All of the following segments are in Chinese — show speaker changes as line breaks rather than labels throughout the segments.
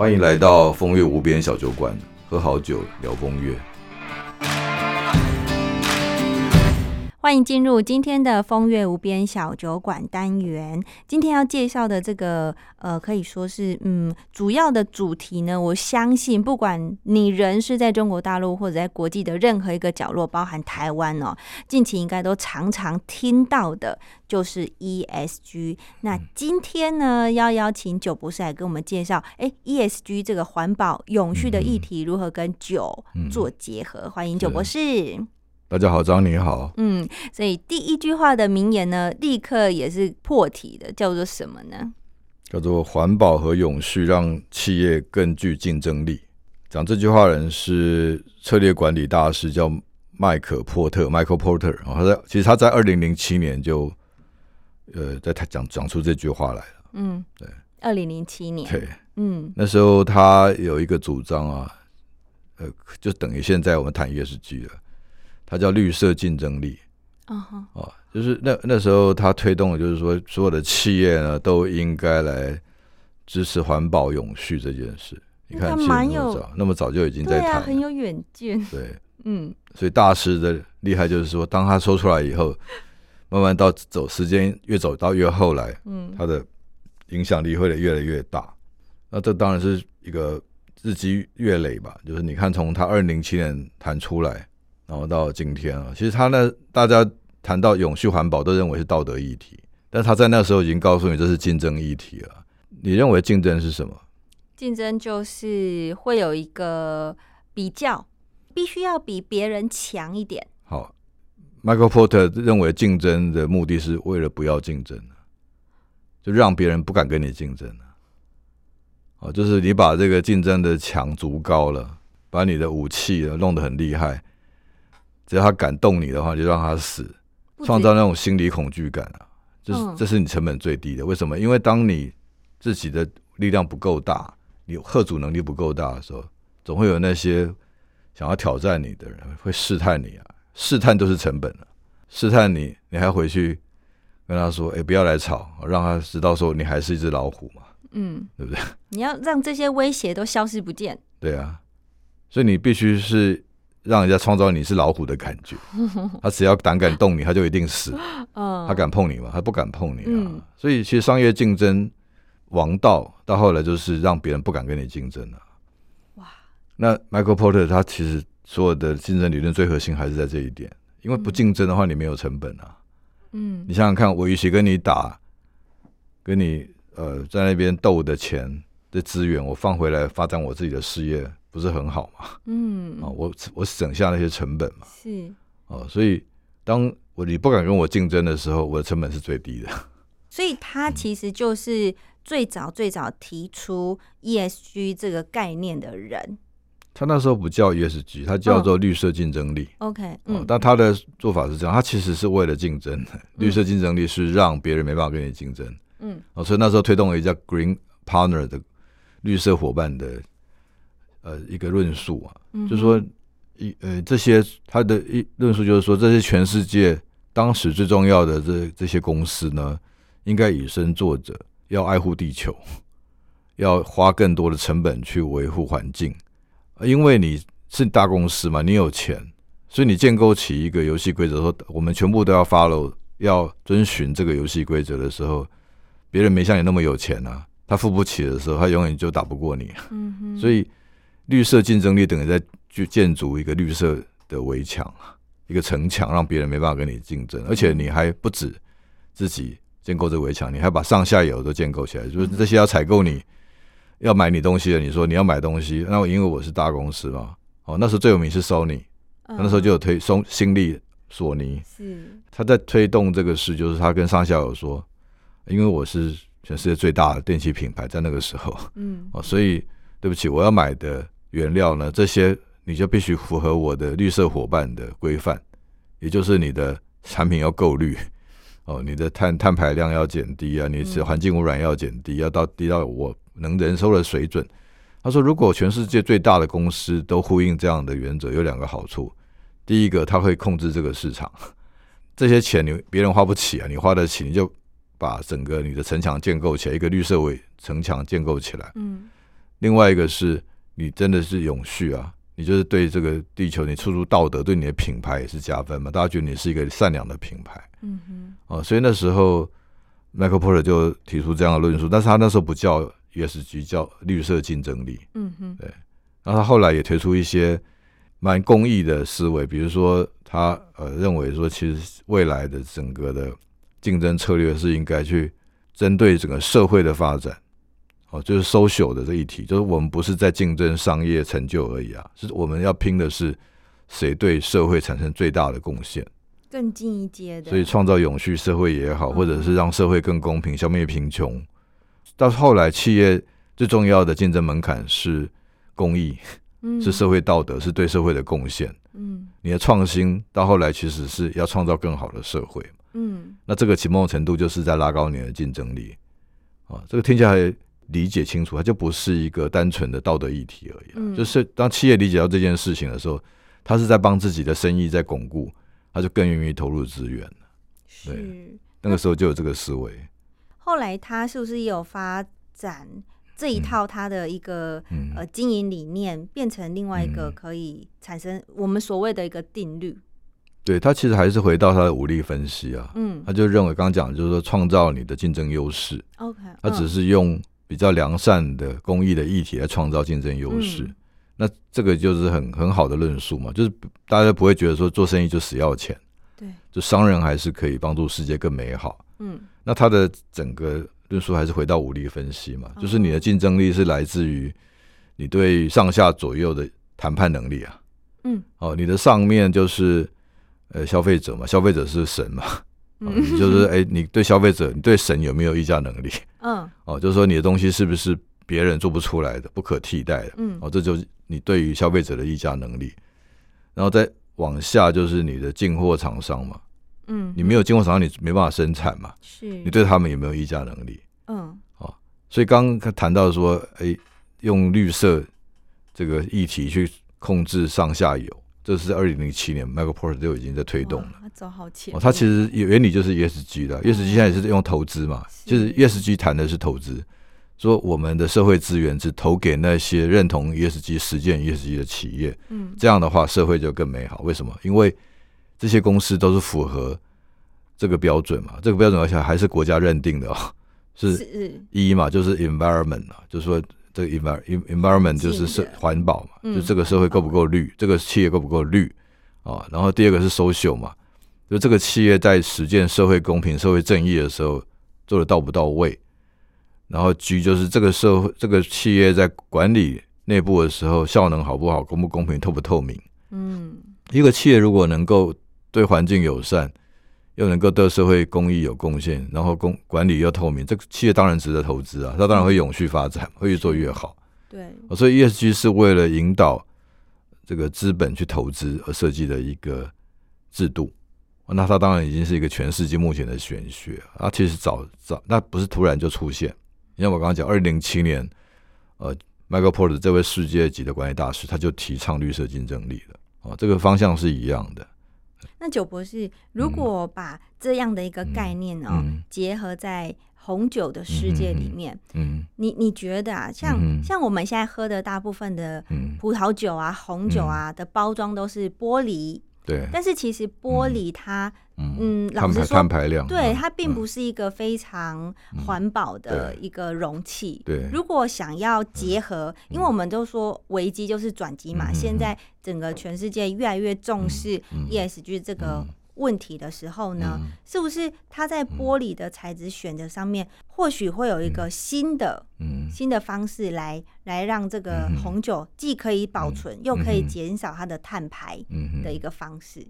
欢迎来到风月无边小酒馆，喝好酒聊风月。
欢迎进入今天的风月无边小酒馆单元。今天要介绍的这个，呃，可以说是，嗯，主要的主题呢，我相信，不管你人是在中国大陆或者在国际的任何一个角落，包含台湾哦，近期应该都常常听到的，就是 ESG。那今天呢，要邀请酒博士来跟我们介绍，哎，ESG 这个环保永续的议题如何跟酒做结合？欢迎酒博士。
大家好，张你好。
嗯，所以第一句话的名言呢，立刻也是破题的，叫做什么呢？
叫做环保和永续让企业更具竞争力。讲这句话的人是策略管理大师，叫麦克波特 （Michael Porter）。他在其实他在二零零七年就呃在他讲讲出这句话来了。
嗯，对，二零零七年。
对，嗯，那时候他有一个主张啊，呃，就等于现在我们谈 ESG 了。它叫绿色竞争力，哦，就是那那时候他推动的，就是说所有的企业呢都应该来支持环保永续这件事。你看，其实那么早，那么早就已经在谈，
很有远见。
对，嗯，所以大师的厉害就是说，当他说出来以后，慢慢到走时间越走到越后来，嗯，他的影响力会越来越大。那这当然是一个日积月累吧。就是你看，从他二零零七年谈出来。然后到今天啊，其实他呢，大家谈到永续环保都认为是道德议题，但他在那时候已经告诉你这是竞争议题了。你认为竞争是什么？
竞争就是会有一个比较，必须要比别人强一点。
好，Michael Porter 认为竞争的目的是为了不要竞争就让别人不敢跟你竞争哦，就是你把这个竞争的墙足高了，把你的武器弄得很厉害。只要他敢动你的话，就让他死，创造那种心理恐惧感啊！这是这是你成本最低的。为什么？因为当你自己的力量不够大，你贺阻能力不够大的时候，总会有那些想要挑战你的人会试探你啊！试探都是成本了，试探你，你还回去跟他说：“哎，不要来吵，让他知道说你还是一只老虎嘛。”嗯，对不对？
你要让这些威胁都消失不见。
对啊，所以你必须是。让人家创造你是老虎的感觉，他只要胆敢动你，他就一定死。他敢碰你吗？他不敢碰你啊。所以其实商业竞争王道到后来就是让别人不敢跟你竞争了。哇！那 Michael Porter 他其实所有的竞争理论最核心还是在这一点，因为不竞争的话，你没有成本啊。嗯，你想想看，我与其跟你打，跟你呃在那边斗的钱的资源，我放回来发展我自己的事业。不是很好嘛？嗯，啊，我我省下那些成本嘛，是哦，所以当我你不敢跟我竞争的时候，我的成本是最低的。
所以他其实就是最早最早提出 ESG 这个概念的人。
他那时候不叫 ESG，他叫做绿色竞争力。
OK，嗯，
但他的做法是这样，他其实是为了竞争。绿色竞争力是让别人没办法跟你竞争。嗯，哦，所以那时候推动了一家 Green Partner 的绿色伙伴的。呃，一个论述啊，就是说，一呃，这些他的一论述就是说，这些全世界当时最重要的这这些公司呢，应该以身作则，要爱护地球，要花更多的成本去维护环境，因为你是大公司嘛，你有钱，所以你建构起一个游戏规则，说我们全部都要 follow，要遵循这个游戏规则的时候，别人没像你那么有钱啊，他付不起的时候，他永远就打不过你，嗯哼，所以。绿色竞争力等于在去建筑一个绿色的围墙，一个城墙，让别人没办法跟你竞争，而且你还不止自己建构这围墙，你还把上下游都建构起来，就是这些要采购你要买你东西的，你说你要买东西，那因为我是大公司嘛，哦，那时候最有名是 Sony，那时候就有推松新力索尼，是。他在推动这个事，就是他跟上下游说，因为我是全世界最大的电器品牌，在那个时候，嗯，哦，所以对不起，我要买的。原料呢？这些你就必须符合我的绿色伙伴的规范，也就是你的产品要够绿 哦，你的碳碳排量要减低啊，你是环境污染要减低，要到低到我能忍受的水准。他说，如果全世界最大的公司都呼应这样的原则，有两个好处：第一个，他会控制这个市场，这些钱你别人花不起啊，你花得起，你就把整个你的城墙建构起来，一个绿色围城墙建构起来。嗯。另外一个是你真的是永续啊，你就是对这个地球你处处道德，对你的品牌也是加分嘛，大家觉得你是一个善良的品牌。嗯哼，哦，所以那时候 Michael Porter 就提出这样的论述，但是他那时候不叫 ESG，叫绿色竞争力。嗯哼，对。然后他后来也推出一些蛮公益的思维，比如说他呃认为说，其实未来的整个的竞争策略是应该去针对整个社会的发展。哦，就是 social 的这一题，就是我们不是在竞争商业成就而已啊，是我们要拼的是谁对社会产生最大的贡献，
更进一阶的。
所以创造永续社会也好，或者是让社会更公平，消灭贫穷。到后来，企业最重要的竞争门槛是公益，是社会道德，是对社会的贡献。嗯，你的创新到后来其实是要创造更好的社会。嗯，那这个启蒙程度就是在拉高你的竞争力。啊，这个听起来。理解清楚，它就不是一个单纯的道德议题而已。嗯，就是当企业理解到这件事情的时候，他是在帮自己的生意在巩固，他就更愿意投入资源了。
是，
那个时候就有这个思维。
后来他是不是也有发展这一套他的一个呃经营理念，变成另外一个可以产生我们所谓的一个定律？
对他其实还是回到他的武力分析啊。嗯，他就认为刚刚讲就是说创造你的竞争优势。
OK，
他只是用。比较良善的公益的议题来创造竞争优势，那这个就是很很好的论述嘛，就是大家不会觉得说做生意就死要钱，
对，
就商人还是可以帮助世界更美好。嗯，那他的整个论述还是回到武力分析嘛，就是你的竞争力是来自于你对上下左右的谈判能力啊。嗯，哦，你的上面就是呃消费者嘛，消费者是神嘛。你就是哎，你对消费者，你对神有没有议价能力？嗯，哦，就是说你的东西是不是别人做不出来的、不可替代的？嗯，哦，这就是你对于消费者的议价能力。然后再往下就是你的进货厂商嘛，嗯，你没有进货厂商，你没办法生产嘛，
是
你对他们有没有议价能力？嗯，哦，所以刚刚谈到说，哎，用绿色这个议题去控制上下游。这是二零零七年，Michael Porter 就已经在推动了。
他走好前。
哦，他其实原理就是 ESG 的，ESG 现在也是用投资嘛，就是 ESG 谈的是投资，说我们的社会资源是投给那些认同 ESG、实践 ESG 的企业。嗯，这样的话社会就更美好。为什么？因为这些公司都是符合这个标准嘛，这个标准而且还是国家认定的哦，是一嘛，就是 environment 嘛，就是说。这个 environment environment 就是社环保嘛，就这个社会够不够绿，这个企业够不够绿啊？然后第二个是 social 嘛，就这个企业在实践社会公平、社会正义的时候做的到不到位？然后 G 就是这个社会、这个企业在管理内部的时候效能好不好、公不公平、透不透明？嗯，一个企业如果能够对环境友善。又能够对社会公益有贡献，然后公管理又透明，这个企业当然值得投资啊！它当然会永续发展，会越做越好。
对，
所以 ESG 是为了引导这个资本去投资而设计的一个制度。那它当然已经是一个全世界目前的玄学啊！其实早早那不是突然就出现。你像我刚刚讲，二零零七年，呃，Michael Porter 这位世界级的管理大师，他就提倡绿色竞争力了啊！这个方向是一样的。
那九博士，如果把这样的一个概念哦，结合在红酒的世界里面，嗯，你你觉得啊，像像我们现在喝的大部分的葡萄酒啊、红酒啊的包装都是玻璃。
对，
但是其实玻璃它，嗯，老实说，
碳排量，
对它并不是一个非常环保的一个容器。
对，
如果想要结合，因为我们都说危机就是转机嘛，现在整个全世界越来越重视 ESG 这个。问题的时候呢，是不是它在玻璃的材质选择上面，或许会有一个新的、新的方式来来让这个红酒既可以保存，又可以减少它的碳排的一个方式。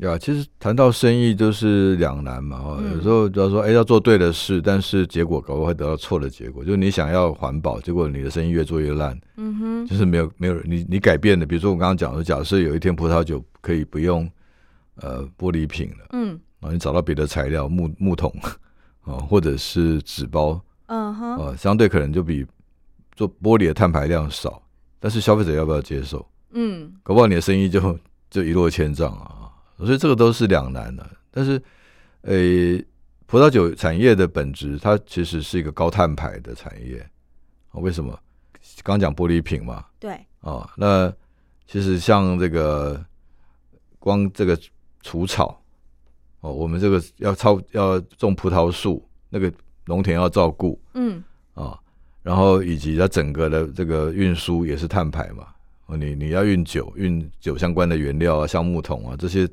呀，其实谈到生意都是两难嘛，哦，有时候就要说，哎，要做对的事，但是结果搞不好会得到错的结果。就是你想要环保，结果你的生意越做越烂。嗯哼，就是没有没有你你改变的，比如说我刚刚讲的，假设有一天葡萄酒可以不用。呃，玻璃瓶了，嗯，然后，你找到别的材料，木木桶，啊，或者是纸包，嗯哼，啊，相对可能就比做玻璃的碳排量少，但是消费者要不要接受？嗯，搞不好你的生意就 就一落千丈啊，所以这个都是两难的。但是，呃，葡萄酒产业的本质，它其实是一个高碳排的产业，啊，为什么？刚讲玻璃瓶嘛，
对，
啊，那其实像这个光这个除草哦，我们这个要超要种葡萄树，那个农田要照顾
嗯
啊、然后以及它整个的这个运输也是碳排嘛，哦，你你要运酒，运酒相关的原料啊，橡木桶啊，这些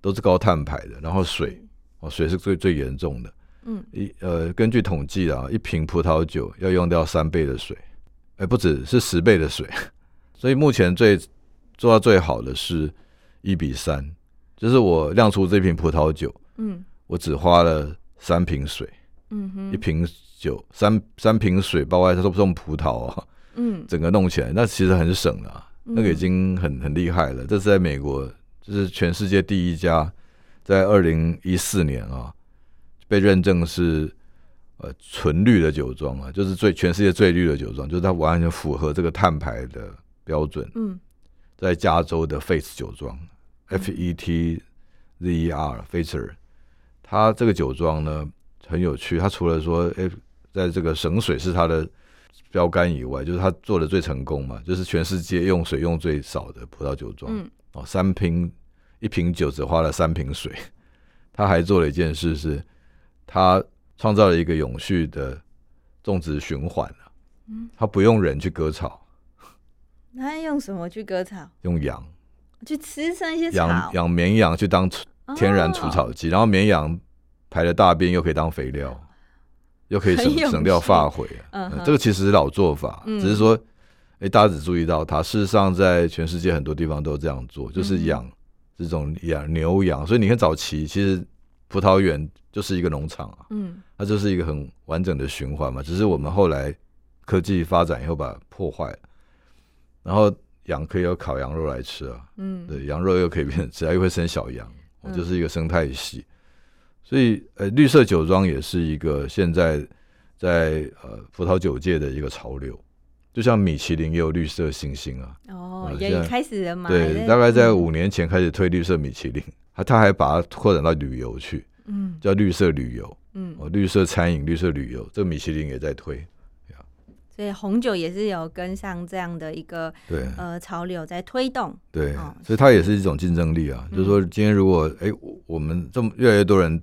都是高碳排的。然后水，哦，水是最最严重的。
嗯
一呃，根据统计啊，一瓶葡萄酒要用掉三倍的水，哎，不止是十倍的水。所以目前最做到最好的是一比三，就是我酿出这瓶葡萄酒，
嗯。
我只花了三瓶水，
嗯哼。
一瓶酒三三瓶水，包括它都不种葡萄啊，
嗯。
整个弄起来，那其实很省了、啊，那个已经很很厉害了。这是在美国，这是全世界第一家，在二零一四年啊，被认证是呃纯绿的酒庄啊，就是最全世界最绿的酒庄，就是它完全符合这个碳排的标准。
嗯。
在加州的 Face 酒庄，F E T Z E R Facer，它这个酒庄呢很有趣，它除了说，哎、在这个省水是它的标杆以外，就是它做的最成功嘛，就是全世界用水用最少的葡萄酒庄。
嗯
哦，三瓶一瓶酒只花了三瓶水。他还做了一件事是，他创造了一个永续的种植循环啊
嗯
他不用人去割草，
那用什么去割草？
用羊
去吃上一些
养
草？
养绵羊去当除天然除
哦
草剂，然后绵羊排的大便又可以当肥料，又可以省省掉
趣
发灰啊。
嗯
这个其实是老做法，
嗯
只是说，哎，大家只注意到它，事实上在全世界很多地方都这样做，就是
嗯
养这种养牛羊。所以你看早期其实葡萄园就是一个农场啊，
嗯
它就是一个很完整的循环嘛。只是我们后来科技发展以后把它破坏了，然后羊可以有烤羊肉来吃啊，
嗯。
对，羊肉又可以变只要，又会生小羊，哦
嗯
就是一个生态系。所以，呃，绿色酒庄也是一个现在在呃葡萄酒界的一个潮流，就像米其林也有绿色星星啊，
哦，也开始了嘛？
对，大概在
嗯。
五年前开始推绿色米其林，他他还把它扩展到旅游去，
嗯。
叫绿色旅游，
嗯，
哦，绿色餐饮、绿色旅游，这个米其林也在推，
所以红酒也是有跟上这样的一个
对
呃潮流在推动。
对
哦，
所以它也是一种竞争力啊。
嗯
就是说，今天如果哎，我我们这么越来越多人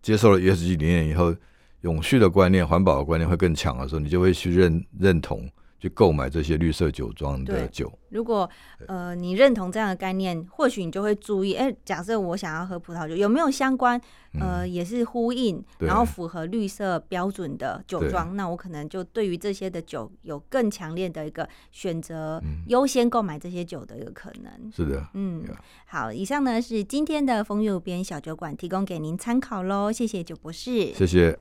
接受了 ESG 理念以后，永续的观念、环保的观念会更强的时候，你就会去认认同、去购买这些绿色酒庄的
对
酒。
如果呃你认同这样的概念，或许你就会注意，哎、假设我想要喝葡萄酒，有没有相关呃也是呼应，然后符合绿色标准的酒
对
庄，那我可能就对于这些的酒有更强烈的一个选择，
嗯
优先购买这些酒的一个可能。
是的，
嗯好，以上呢是今天的风右边小酒馆提供给您参考喽，谢谢酒博士，
谢谢。